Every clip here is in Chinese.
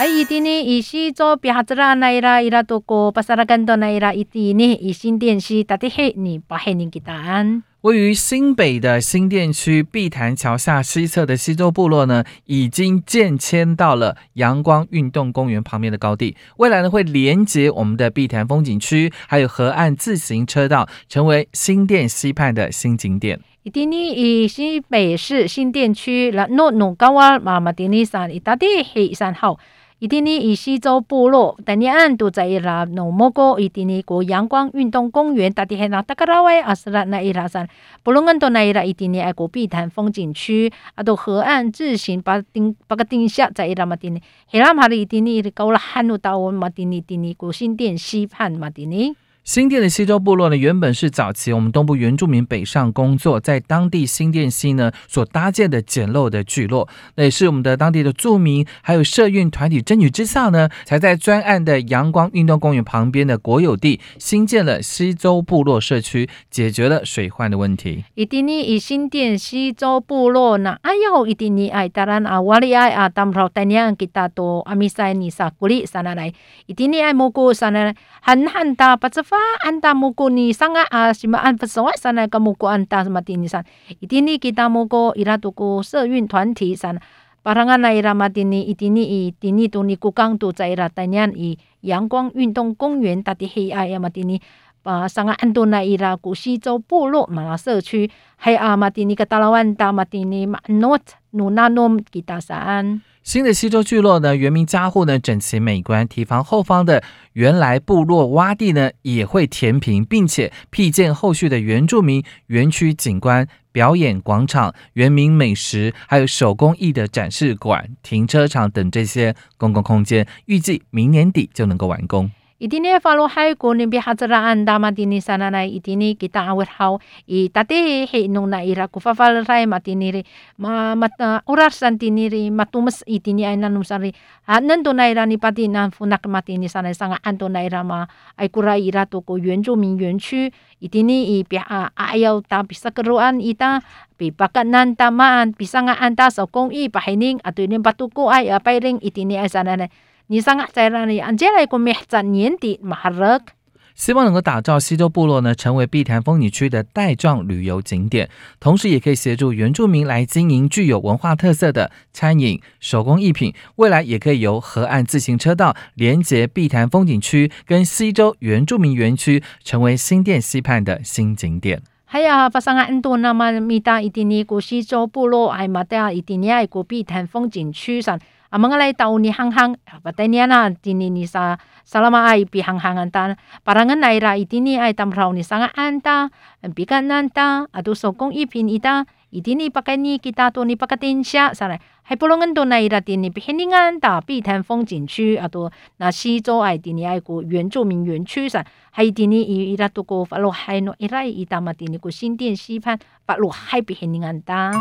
哎，一定呢，以西做比哈子啦，那伊拉伊拉多过巴萨拉干多那伊拉一定呢，以新店西打的黑你把黑你给答案。位于新北的新店区碧潭桥下西侧的西洲部落呢，已经建迁到了阳光运动公园旁边的高地。未来呢，会连接我们的碧潭风景区，还有河岸自行车道，成为新店西畔的新景点。一定呢，以新北市新店区啦，诺努高瓦马马丁尼山一大地黑山号。伊丁尼以西州部落，但尼安都在伊拉诺莫哥伊丁尼国阳光运动公园，大地黑那达格拉威阿斯拉那伊拉山，布隆恩多那伊拉伊丁尼爱国碧潭风景区，啊都河岸自行把顶把个顶下在伊拉马丁尼，黑拉马的伊丁尼高了汉路到我马丁尼丁尼国新店西畔马丁尼。新店的西洲部落呢，原本是早期我们东部原住民北上工作，在当地新店西呢所搭建的简陋的聚落，那也是我们的当地的住民还有社运团体争取之下呢，才在专案的阳光运动公园旁边的国有地新建了西洲部落社区，解决了水患的问题。一定呢，以新店西洲部落呢，哎呦，一定呢，爱当然啊，瓦里爱啊，当初当年给大多阿米塞尼萨古里上来来，一定呢爱蘑菇上来，很很大不发安达摩哥尼桑啊啊，什么安弗索瓦山啊，个摩哥安达什么蒂尼桑，伊蒂尼基达摩哥伊拉多个社运团体山，巴拉安那伊拉马蒂尼伊蒂尼伊蒂尼多尼古港都在伊拉当年伊阳光运动公园打的黑暗啊马蒂尼啊，桑阿安多那伊拉古西州部落马拉社区，还有啊马蒂尼格达拉万达马蒂尼马诺努纳诺基达山。新的西周聚落呢，原名加户呢整齐美观，提防后方的原来部落洼地呢也会填平，并且辟建后续的原住民园区景观、表演广场、原民美食，还有手工艺的展示馆、停车场等这些公共空间，预计明年底就能够完工。一定呢，follow 海国呢，比哈子啦，安达马蒂尼山那来，一定呢，kita awet hau, i tadi he nung na ira ku fa fal rai mati ni ri, ma mata urar santi ni ri, matumas iti ni ay nanum sari, ha nando na ira ni pati na funak mati ni sana sanga anto na ira ma, ay kura ira to ko 原住民园区，一定呢，i pi a ayaw ta bisa keruan ita, pi pakat nan tamaan, bisa nga anta sa kong i pahining, ato ni batuko ay apay ring iti ni ay 希望能够打造西周部落呢，成为碧潭风景区的带状旅游景点，同时也可以协助原住民来经营具有文化特色的餐饮、手工艺品。未来也可以由河岸自行车道连接碧潭风景区跟西周原住民园区，成为新店西畔的新景点。还有发生啊，印度那么米达一定尼古西周部落，还嘛的一定尼爱古碧潭风景区上。ang mga lay tao ni hanghang patay niya na tini ni sa salama ay pi hanghangan parangan na ira itini ay tamraw ni sanga anta bikan nanta ato so kong ipin ita. Itini pakai ni kita to ni pakatin siya sana hay pulongan do na ira tini pihiningan ta pi tan fong jin chu ato na si zo ay tini ay ko yuan zhou min yuan chu sa hay tini i ira to ko falo hay no ira ita ma tini ko sin dian si pan falo hay pihiningan ta.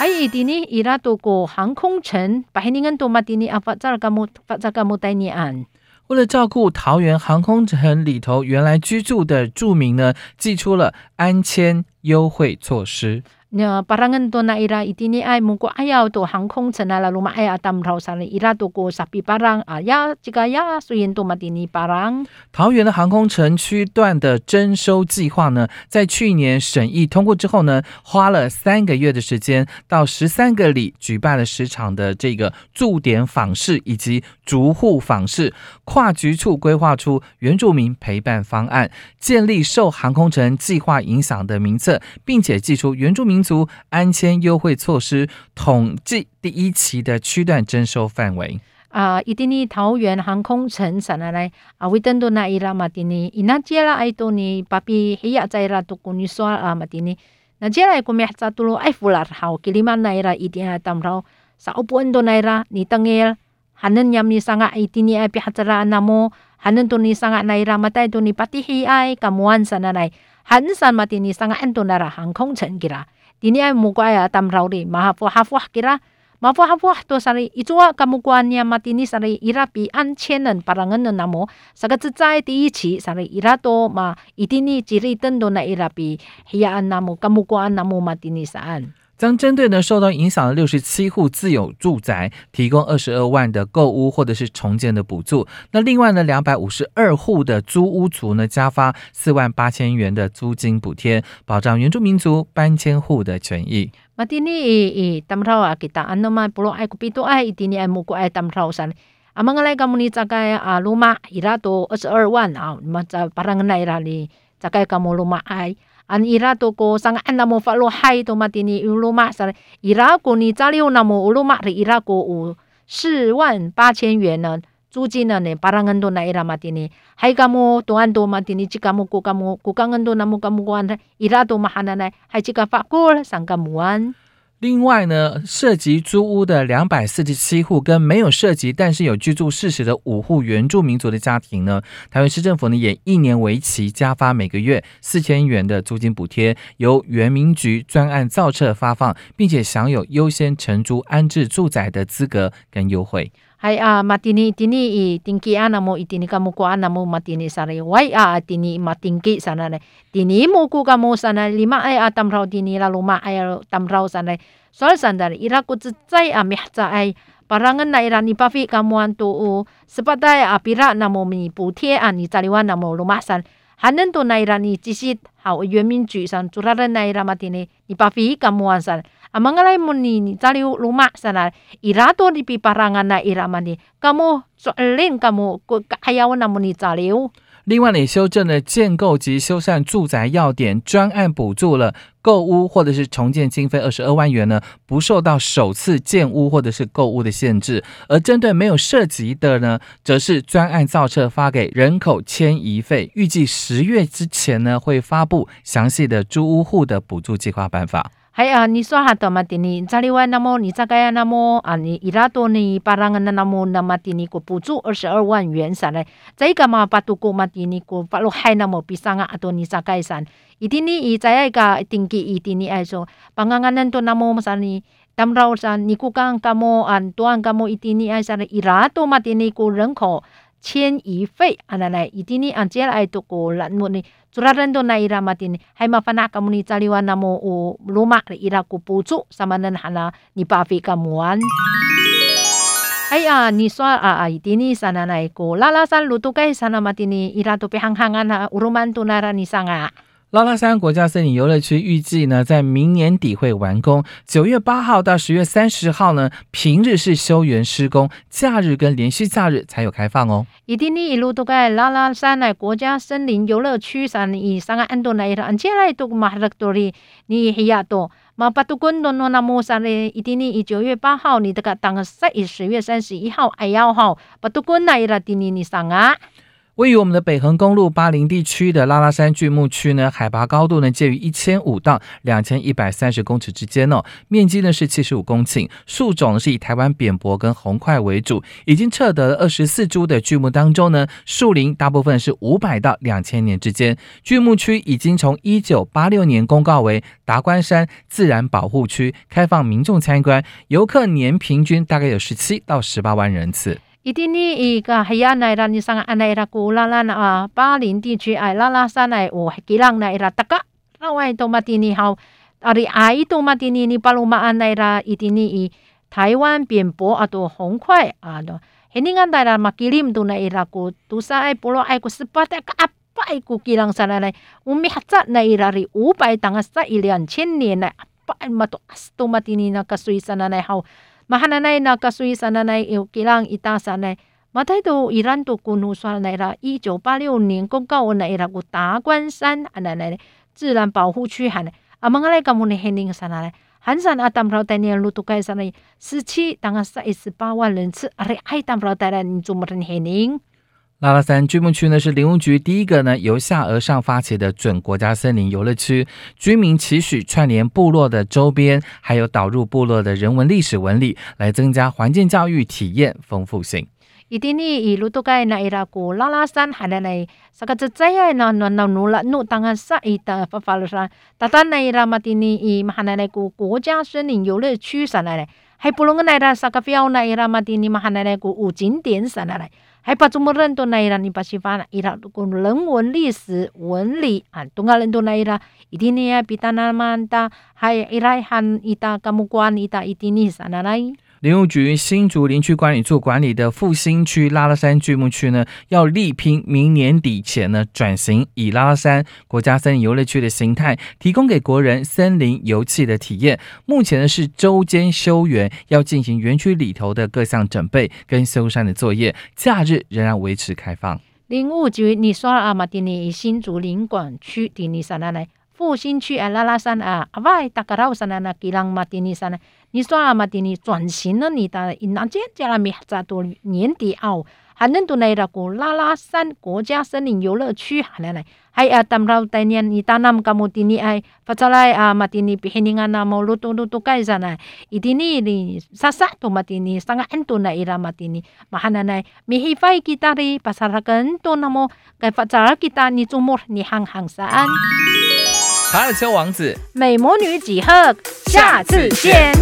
还有一点呢，伊拉多过航空城，白尼恩多马蒂尼阿发扎个木发扎个木带尼安。为了照顾桃园航空城里头原来居住的住民呢，寄出了安迁优惠措施。Nya parangan to na ira itini ay mungo ayaw to hangkong sanala luma ay atam raw sa ira to ko sapi parang aya jika ya suyin to matini parang 桃园的航空城区段的征收计划呢，在去年审议通过之后呢，花了三个月的时间，到十三个里举办了十场的这个驻点访视以及逐户访视，跨局处规划出原住民陪伴方案，建立受航空城计划影响的名册，并且寄出原住民。民族安迁优惠措施统计第一期的区段征收范围。啊，一定呢桃园航空城上来来啊，为登多那伊拉马蒂尼，伊那接啦爱多尼，巴比黑亚在啦都古尼刷啊马蒂尼，那接来古咩在多罗爱弗拉好，吉里曼那伊拉一定啊当绕，sa upuan do na ira ni tangel hanen yam ni sanga itini ay pihatra namo hanen to ni sanga na ira matay to ni patihi ay kamuan sa nanay 很山嘛，第二三个安多那啦航空城给啦，的马哈夫哈夫给啦。ma fu hafu to sari itua kamu kuanya matini sari ira pi an chenen parangan na namo saga tsai ti chi sari ira to ma itini ciri tendo na ira pi hiya an namo kamu kuan namo matini saan 将针对呢受到影响的六十七户自有住宅提供二十二万的购屋或者是重建的补助。那另外呢两百五十二户的租屋族呢加发四万八千元的租金补贴，保障原住民族搬迁户的权益。马蒂尼，伊达姆头啊，给大安诺曼布罗埃古比多埃伊蒂尼埃莫古埃达姆头山。阿蒙阿莱甘姆尼扎盖啊鲁马伊拉多二十二万啊，你们在巴朗格奈拉里扎盖甘木鲁马埃。Tamrau a kita ano ma pulo ai kupito ai itini ai muku ai tamrau san. Amang alai kamu ni cakai a luma ira to 22 wan a ma parang na ira ni cakai kamu luma ai. an ira to ko sang an namo fa lo hai to matini uluma sa ira ko ni za liu namo uluma ri ira ko u 四万八千元呢租金呢呢 parang ando na ira matini hai kamu to ando matini jika kamu ko kamu ko kang ando namo kamu ko an ira to mahana na hai jika fa ko sang kamuan 另外呢，涉及租屋的两百四十七户，跟没有涉及但是有居住事实的五户原住民族的家庭呢，台湾市政府呢也一年为期加发每个月四千元的租金补贴，由原民局专案造册发放，并且享有优先承租安置住宅的资格跟优惠。Hai a matini itini i tingki ana mo itini kamu ko ana mo matini sare. Wai a tini matingki sana ne tini mo ku kamu sana lima ai a tamrau tini la luma ai tamrau sana sol sandar ira ku tsai a mehca ai. Parangan na ira ni pafi kamu antu u. Sepatai a pira na mo mi pu tie a ni tariwa na mo luma san. Hanen to na ira ni jisit hau yuan min ju san. Curaren na ira matini ni pafi kamu an san. 另外呢，也修正了建构及修缮住宅要点专案补助了购屋或者是重建经费二十二万元呢，不受到首次建屋或者是购屋的限制。而针对没有涉及的呢，则是专案造册发给人口迁移费。预计十月之前呢，会发布详细的租屋户的补助计划办法。还有你说哈多玛蒂尼，扎里外那么你扎盖亚那么啊，你伊拉多尼巴朗那那么那么蒂尼国补助二十二万元啥嘞？这个嘛巴杜古玛蒂尼国巴罗海那么比上个阿多尼扎盖山，伊蒂尼伊在一个定居伊蒂尼爱说，巴朗阿那多那么啥尼？当然啥你古刚干么啊？多安干么伊蒂尼爱啥嘞？伊拉多玛蒂尼国人口迁移费啊那嘞？伊蒂尼啊接来多个栏么嘞？O 罗马的伊拉古补助，什么人喊啦，你巴菲个木安。哎呀，你说啊啊，一定你 sana na iko lala san lutu kay sana matini ira to pihanghangan na uruman tu nara ni sanga. 拉拉山国家森林游乐区预计呢，在明年底会完工。九月八号到十月三十号呢，平日是休园施工，假日跟连续假日才有开放哦。一定你一路都在拉拉山来国家森林游乐区上，以上个安多来了，安接来都马勒多里，你黑亚多。马巴杜滚诺诺那莫山嘞，一定你以九月八号，你这个当个十一十月三十一号，哎呀号，巴杜昆来了，定你你上啊。位于我们的北横公路巴林地区的拉拉山巨木区呢，海拔高度呢介于一千五到两千一百三十公尺之间哦，面积呢是七十五公顷，树种是以台湾扁柏跟红块为主，已经测得了二十四株的巨木当中呢，树龄大部分是五百到两千年之间。巨木区已经从一九八六年公告为达官山自然保护区，开放民众参观，游客年平均大概有十七到十八万人次。伊滴呢伊个系啊奈拉尼桑啊奈拉古拉拉啊巴林地区哎拉拉山奈哦吉朗奈拉达噶，那外多马蒂尼好，阿里阿伊多马蒂尼尼巴鲁马安奈拉伊滴呢伊台湾边坡啊多红块啊多，吉尼安奈拉马吉林多奈拉古杜萨埃波罗埃古斯巴达噶阿巴埃古吉朗山奈，我们哈扎奈拉里五百当啊十一两千年奈阿巴埃马多阿斯多马蒂尼那个水山奈好。呢？马太都伊兰都古努算来了，一九八六年公告来了个达官山啊来来自然保护区喊啊，蒙来个木呢黑宁山来，寒山啊当不了带年路都盖山来，十七当个三十八万人次，啊嘞爱当不了带来你做么人黑宁？拉拉山居民区呢，是林务局第一个呢由下而上发起的准国家森林游乐区。居民期许串联部落的周边，还有导入部落的人文历史纹理，来增加环境教育体验丰富性。一定呢，一路都该那一拉古拉拉山，还来来，啥个这仔啊，那那那努啦努，当然啥一的不发了说，大大那一拉嘛的呢，一嘛哈来来个国家森林游乐区上来嘞，还不如个那一拉啥个标那一拉嘛的呢，嘛哈来来个五景点上来嘞。还把这么人多那伊拉，你把西方那伊拉讲人文历史文理啊，东亚人多那伊拉，一定呢要比他那么大，还伊拉喊伊达干木关伊达一定呢啥那来。林务局新竹林区管理处管理的复兴区拉拉山巨木区呢，要力拼明年底前呢转型，以拉拉山国家森林游乐区的形态，提供给国人森林游憩的体验。目前呢是周间休园，要进行园区里头的各项准备跟修缮的作业，假日仍然维持开放。林务局你说阿马丁尼新竹林管区的你啥那来？复兴区哎拉拉山啊，阿外大家拉乌山啊，那吉朗马蒂尼山啊，你说阿马蒂尼转型了你的，云南这加拉米扎多年底哦，还能多来个古拉拉山国家森林游乐区，还来来，还啊达拉乌代年你那么加马蒂尼哎，发出来啊马蒂尼比尼阿那么鲁多鲁多盖山啊，伊蒂尼哩沙沙都马蒂尼，三个很多来伊拉马蒂尼，马哈奶奶，米希费吉大哩，巴萨拉根多那么，该发出来大达你周末？你行行山。卡尔丘王子。美魔女几何，下次见。